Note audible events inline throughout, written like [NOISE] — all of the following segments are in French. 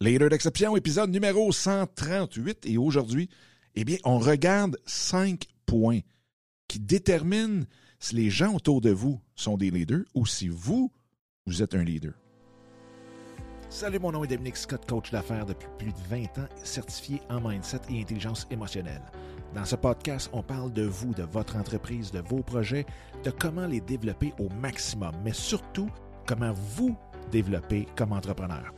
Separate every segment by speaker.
Speaker 1: Leader d'exception, épisode numéro 138. Et aujourd'hui, eh bien, on regarde cinq points qui déterminent si les gens autour de vous sont des leaders ou si vous, vous êtes un leader. Salut, mon nom est Dominique Scott, coach d'affaires depuis plus de 20 ans, certifié en mindset et intelligence émotionnelle. Dans ce podcast, on parle de vous, de votre entreprise, de vos projets, de comment les développer au maximum, mais surtout comment vous développer comme entrepreneur.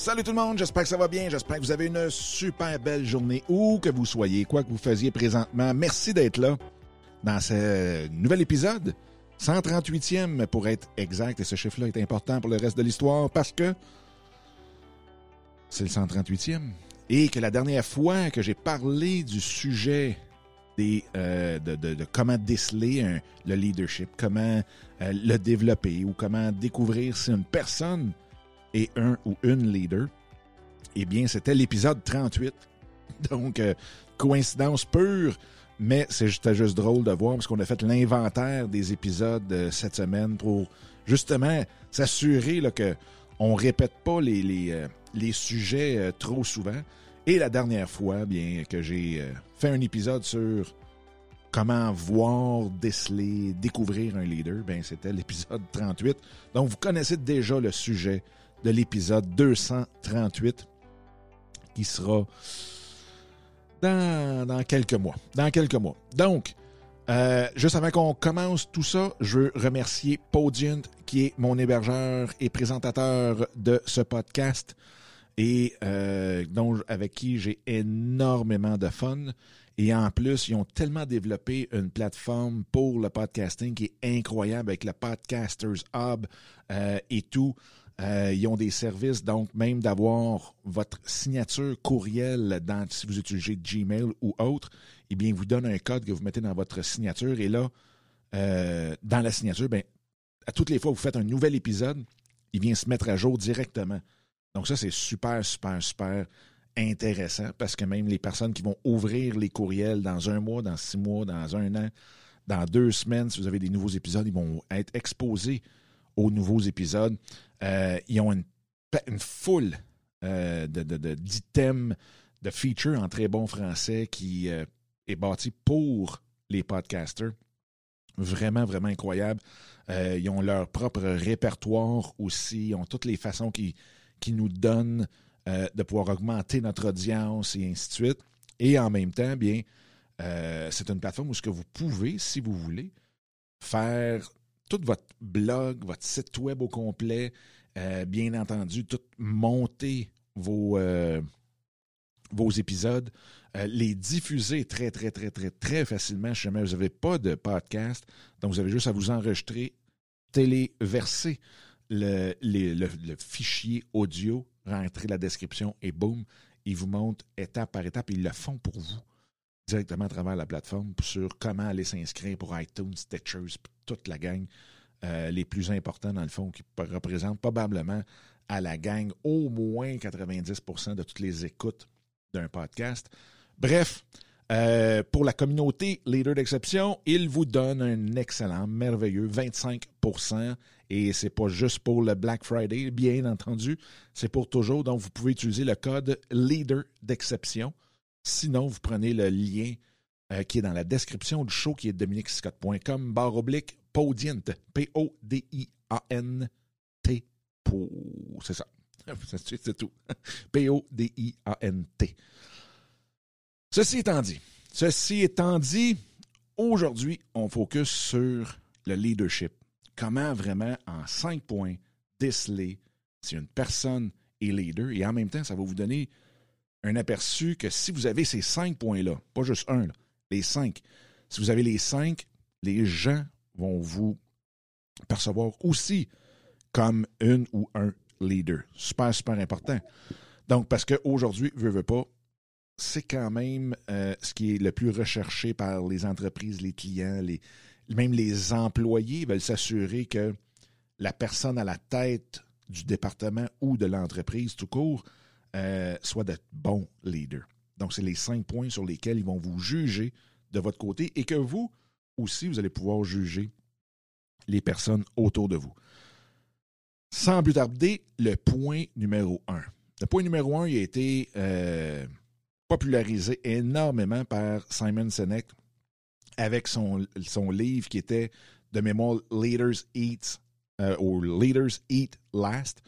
Speaker 1: Salut tout le monde, j'espère que ça va bien, j'espère que vous avez une super belle journée où que vous soyez, quoi que vous faisiez présentement. Merci d'être là dans ce nouvel épisode, 138e pour être exact, et ce chiffre-là est important pour le reste de l'histoire parce que c'est le 138e. Et que la dernière fois que j'ai parlé du sujet des, euh, de, de, comment déceler le leadership, comment euh, le développer ou comment découvrir si une personne et un ou une leader, eh bien, c'était l'épisode 38. [LAUGHS] Donc, euh, coïncidence pure, mais c'était juste drôle de voir parce qu'on a fait l'inventaire des épisodes euh, cette semaine pour justement s'assurer que on répète pas les, euh, sujets trop souvent. Et la dernière fois, bien que j'ai fait un épisode sur comment voir, déceler, découvrir un leader, ben c'était l'épisode 38. Donc vous connaissez déjà le sujet de l'épisode 238 qui sera dans, quelques mois. Dans quelques mois. Donc, euh, juste avant qu'on commence tout ça, je veux remercier Podient, qui est mon hébergeur et présentateur de ce podcast et euh, avec qui j'ai énormément de fun. Et en plus, ils ont tellement développé une plateforme pour le podcasting qui est incroyable avec le Podcasters Hub euh, et tout. Euh, ils ont des services, donc même d'avoir votre signature courriel dans, si vous utilisez Gmail ou autre, eh bien, ils vous donnent un code que vous mettez dans votre signature. Et là, euh, dans la signature, ben, à toutes les fois que vous faites un nouvel épisode, il vient se mettre à jour directement. Donc ça, c'est super, super, super intéressant parce que même les personnes qui vont ouvrir les courriels dans un mois, dans six mois, dans un an, dans deux semaines, si vous avez des nouveaux épisodes, ils vont être exposés aux nouveaux épisodes. Euh, ils ont une, une foule euh, d'items, de, de, features en très bon français qui euh, est bâti pour les podcasters. Vraiment, vraiment incroyable. Ils ont leur propre répertoire aussi. Ils ont toutes les façons qui, qui nous donnent de pouvoir augmenter notre audience et ainsi de suite. Et en même temps, bien, c'est une plateforme où ce que vous pouvez, si vous voulez, faire tout votre blog, votre site web au complet, euh, bien entendu, tout monter vos, euh, épisodes, euh, les diffuser très, très, très, très, très facilement. Si jamais vous n'avez pas de podcast, donc vous avez juste à vous enregistrer, téléverser le fichier audio, rentrer la description et boum, ils vous montrent étape par étape. Ils le font pour vous directement à travers la plateforme sur comment aller s'inscrire pour iTunes, Stitchers, toute la gang, euh, les plus importants dans le fond, qui représentent probablement à la gang au moins 90% de toutes les écoutes d'un podcast. Bref, euh, pour la communauté Leader d'exception, il vous donne un excellent, merveilleux 25%. Et c'est pas juste pour le Black Friday, bien entendu, c'est pour toujours. Donc, vous pouvez utiliser le code Leader d'exception. Sinon, vous prenez le lien euh, qui est dans la description du show, qui est dominicscott.com, barre oblique, Podient, P-O-D-I-A-N-T. C'est ça. [LAUGHS] C'est tout. P-O-D-I-A-N-T. [LAUGHS] Ceci étant dit, ceci étant dit, aujourd'hui, on focus sur le leadership. Comment vraiment, en cinq points, déceler si une personne est leader et en même temps, ça va vous donner un aperçu que si vous avez ces cinq points-là, pas juste un, les cinq, si vous avez les cinq, les gens vont vous percevoir aussi comme une ou un leader. Super, super important. Donc, parce qu'aujourd'hui, veut, veut pas, c'est quand même euh, ce qui est le plus recherché par les entreprises, les clients, même les employés veulent s'assurer que la personne à la tête du département ou de l'entreprise tout court euh, soit de bons leaders. Donc, c'est les cinq points sur lesquels ils vont vous juger de votre côté et que vous aussi, vous allez pouvoir juger les personnes autour de vous. Sans plus tarder, le point numéro un. Le point numéro un, il a été euh, popularisé énormément par Simon Sinek avec son, son livre qui était de mémoire Leaders Eat euh, ou Leaders Eat Last.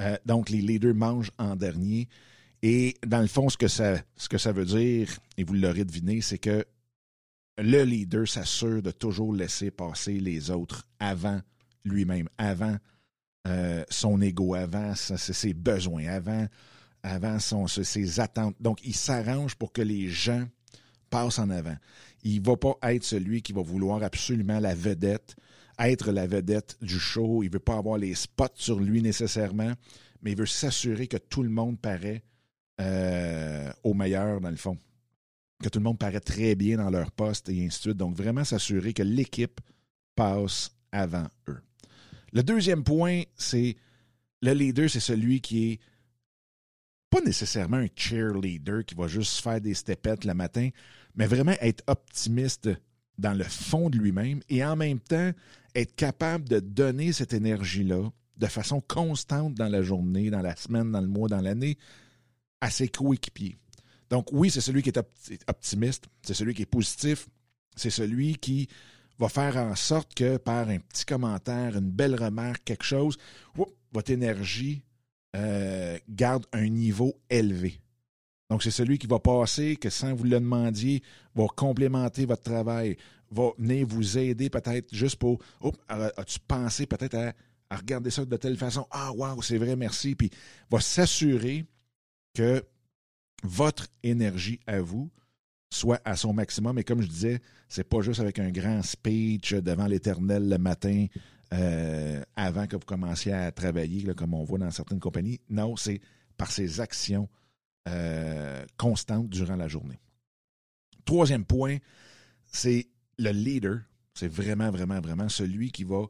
Speaker 1: Euh, donc, les leaders mangent en dernier. Et dans le fond, ce que ça, ce que ça veut dire, et vous l'aurez deviné, c'est que le leader s'assure de toujours laisser passer les autres avant lui-même, avant euh, son ego, avant ses besoins, avant, avant son, ses attentes. Donc, il s'arrange pour que les gens passent en avant. Il ne va pas être celui qui va vouloir absolument la vedette, être la vedette du show. Il ne veut pas avoir les spots sur lui nécessairement, mais il veut s'assurer que tout le monde paraît euh, au meilleur, dans le fond que tout le monde paraît très bien dans leur poste et ainsi de suite. Donc, vraiment s'assurer que l'équipe passe avant eux. Le deuxième point, c'est le leader, c'est celui qui est pas nécessairement un cheerleader qui va juste faire des stepettes le matin, mais vraiment être optimiste dans le fond de lui-même et en même temps être capable de donner cette énergie-là de façon constante dans la journée, dans la semaine, dans le mois, dans l'année à ses coéquipiers. Donc oui, c'est celui qui est optimiste, c'est celui qui est positif, c'est celui qui va faire en sorte que par un petit commentaire, une belle remarque, quelque chose, votre énergie euh, garde un niveau élevé. Donc, c'est celui qui va passer, que sans vous le demandiez, va complémenter votre travail, va venir vous aider peut-être juste pour, as-tu pensé peut-être à, regarder ça de telle façon? Ah, wow, c'est vrai, merci. Puis, va s'assurer que votre énergie à vous soit à son maximum. Et comme je disais, c'est pas juste avec un grand speech devant l'éternel le matin euh, avant que vous commenciez à travailler, comme on voit dans certaines compagnies. Non, c'est par ses actions euh, constantes durant la journée. Troisième point, c'est le leader. C'est vraiment, vraiment, vraiment celui qui va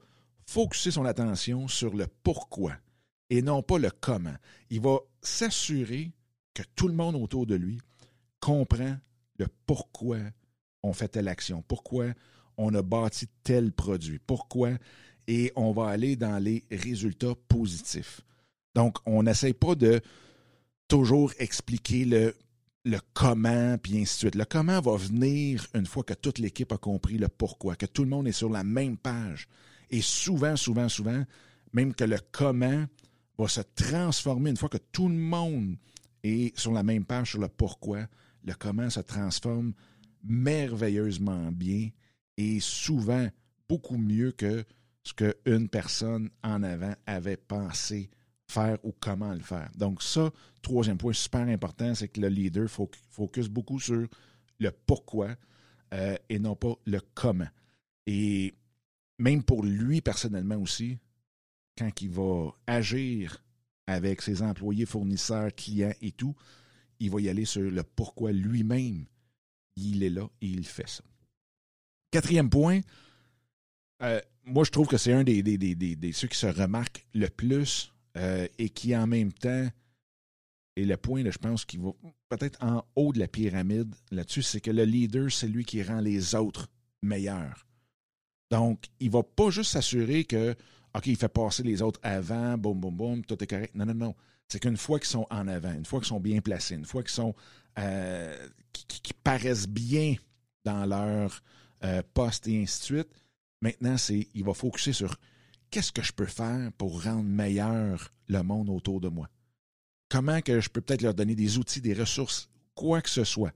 Speaker 1: focuser son attention sur le pourquoi et non pas le comment. Il va s'assurer que tout le monde autour de lui comprend le pourquoi on fait telle action, pourquoi on a bâti tel produit, pourquoi, et on va aller dans les résultats positifs. Donc, on n'essaie pas de toujours expliquer le, comment, puis ainsi de suite. Le comment va venir une fois que toute l'équipe a compris le pourquoi, que tout le monde est sur la même page. Et souvent, souvent, souvent, même que le comment va se transformer une fois que tout le monde et sur la même page sur le pourquoi, le comment se transforme merveilleusement bien et souvent beaucoup mieux que ce qu'une personne en avant avait pensé faire ou comment le faire. Donc ça, troisième point super important, c'est que le leader focus beaucoup sur le pourquoi euh, et non pas le comment. Et même pour lui personnellement aussi, quand il va agir avec ses employés, fournisseurs, clients et tout, il va y aller sur le pourquoi lui-même il est là et il fait ça. Quatrième point, euh, moi je trouve que c'est un des, des, ceux qui se remarquent le plus euh, et qui en même temps est le point, je pense, qui va peut-être en haut de la pyramide là-dessus, c'est que le leader, c'est lui qui rend les autres meilleurs. Donc, il ne va pas juste s'assurer que OK, il fait passer les autres avant, boum, boum, boum, tout est correct. Non, non, non. C'est qu'une fois qu'ils sont en avant, une fois qu'ils sont bien placés, une fois qu'ils sont euh, qui, paraissent bien dans leur euh, poste et ainsi de suite, maintenant, c'est il va focuser sur qu'est-ce que je peux faire pour rendre meilleur le monde autour de moi? Comment que je peux peut-être leur donner des outils, des ressources, quoi que ce soit,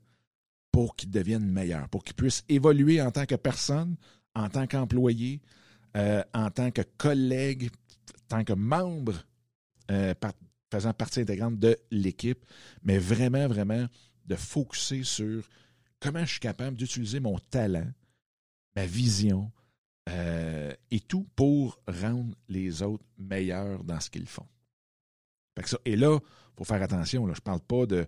Speaker 1: pour qu'ils deviennent meilleurs, pour qu'ils puissent évoluer en tant que personne, en tant qu'employé, euh, en tant que collègue, en tant que membre euh, faisant partie intégrante de l'équipe, mais vraiment, vraiment de focuser sur comment je suis capable d'utiliser mon talent, ma vision euh, et tout pour rendre les autres meilleurs dans ce qu'ils font. et là, il faut faire attention. Là, je parle pas de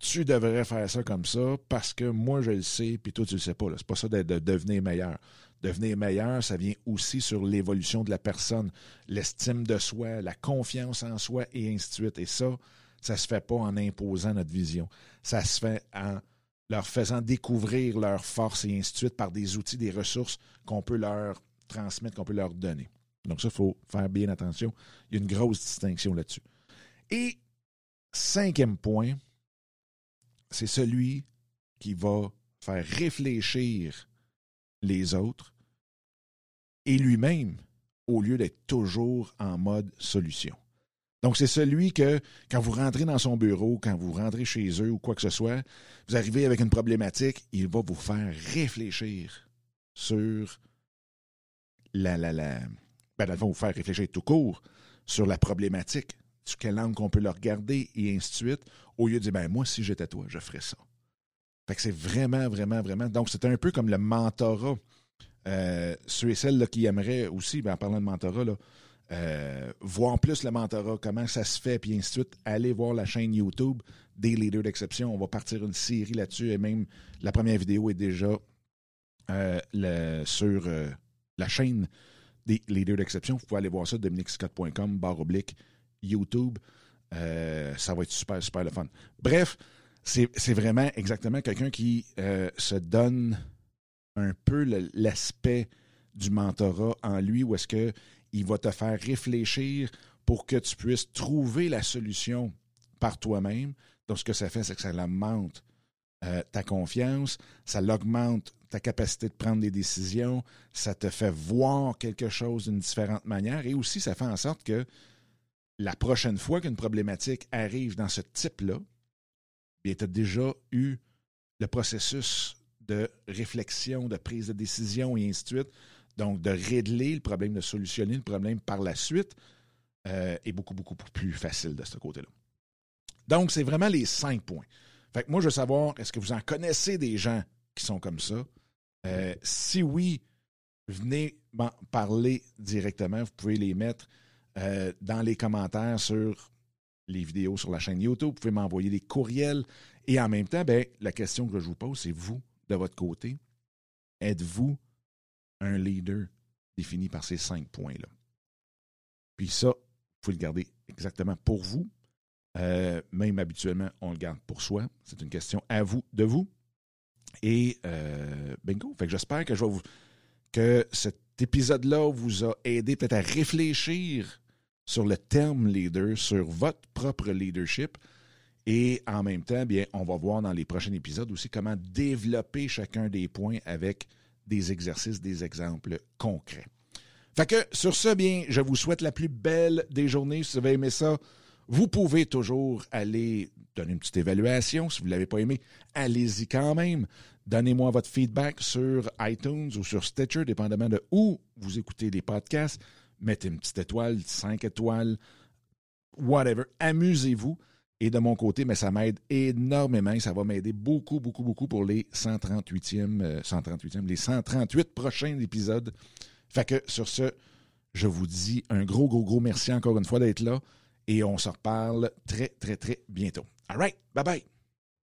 Speaker 1: tu devrais faire ça comme ça parce que moi je le sais, puis toi tu le sais pas. C'est pas ça de, devenir meilleur. Devenir meilleur, ça vient aussi sur l'évolution de la personne, l'estime de soi, la confiance en soi et ainsi de suite. Et ça, ça se fait pas en imposant notre vision. Ça se fait en leur faisant découvrir leurs forces et ainsi de suite par des outils, des ressources qu'on peut leur transmettre, qu'on peut leur donner. Donc ça, il faut faire bien attention. Il y a une grosse distinction là-dessus. Et cinquième point, c'est celui qui va faire réfléchir les autres et lui-même au lieu d'être toujours en mode solution. Donc, c'est celui que, quand vous rentrez dans son bureau, quand vous rentrez chez eux ou quoi que ce soit, vous arrivez avec une problématique, il va vous faire réfléchir sur la. la, la ben, dans le fond, vous faire réfléchir tout court sur la problématique sur quelle langue qu'on peut le regarder et ainsi de suite, au lieu de dire, ben moi, si j'étais toi, je ferais ça. Fait que c'est vraiment, vraiment, vraiment. Donc, c'est un peu comme le mentorat. Euh, ceux et celles qui aimeraient aussi, ben, en parlant de mentorat, là, euh, voir plus le mentorat, comment ça se fait, puis ainsi de suite, allez voir la chaîne YouTube des leaders d'exception. On va partir une série là-dessus et même la première vidéo est déjà euh, sur la chaîne des leaders d'exception. Vous pouvez aller voir ça, dominicscott.com, barre oblique, YouTube. Euh, ça va être super, super le fun. Bref, c'est vraiment exactement quelqu'un qui euh, se donne un peu l'aspect du mentorat en lui, où est-ce qu'il va te faire réfléchir pour que tu puisses trouver la solution par toi-même. Donc, ce que ça fait, c'est que ça augmente euh, ta confiance, ça l'augmente ta capacité de prendre des décisions, ça te fait voir quelque chose d'une différente manière et aussi ça fait en sorte que la prochaine fois qu'une problématique arrive dans ce type-là, tu as déjà eu le processus de réflexion, de prise de décision et ainsi de suite. Donc, de régler le problème, de solutionner le problème par la suite euh, est beaucoup, beaucoup plus facile de ce côté-là. Donc, c'est vraiment les cinq points. Fait que moi, je veux savoir, est-ce que vous en connaissez des gens qui sont comme ça? Euh, si oui, venez m'en parler directement. Vous pouvez les mettre euh, dans les commentaires sur les vidéos sur la chaîne YouTube. Vous pouvez m'envoyer des courriels. Et en même temps, ben, la question que je vous pose, c'est vous, de votre côté, êtes-vous un leader défini par ces cinq points-là? Puis ça, vous pouvez le garder exactement pour vous. Euh, même habituellement, on le garde pour soi. C'est une question à vous, de vous. Et euh, bingo. J'espère que je vais vous, que cet épisode-là vous a aidé peut-être à réfléchir sur le terme leader, sur votre propre leadership. Et en même temps, bien, on va voir dans les prochains épisodes aussi comment développer chacun des points avec des exercices, des exemples concrets. Fait que sur ce, bien, je vous souhaite la plus belle des journées. Si vous avez aimé ça, vous pouvez toujours aller donner une petite évaluation. Si vous ne l'avez pas aimé, allez-y quand même. Donnez-moi votre feedback sur iTunes ou sur Stitcher, dépendamment de où vous écoutez les podcasts mettez une petite étoile, cinq étoiles, whatever. Amusez-vous. Et de mon côté, mais ça m'aide énormément. Ça va m'aider beaucoup, beaucoup, beaucoup pour les 138e, 138e, euh, les 138 prochains épisodes. Fait que sur ce, je vous dis un gros, gros, gros merci encore une fois d'être là. Et on se reparle très, très, très bientôt. All right. Bye bye.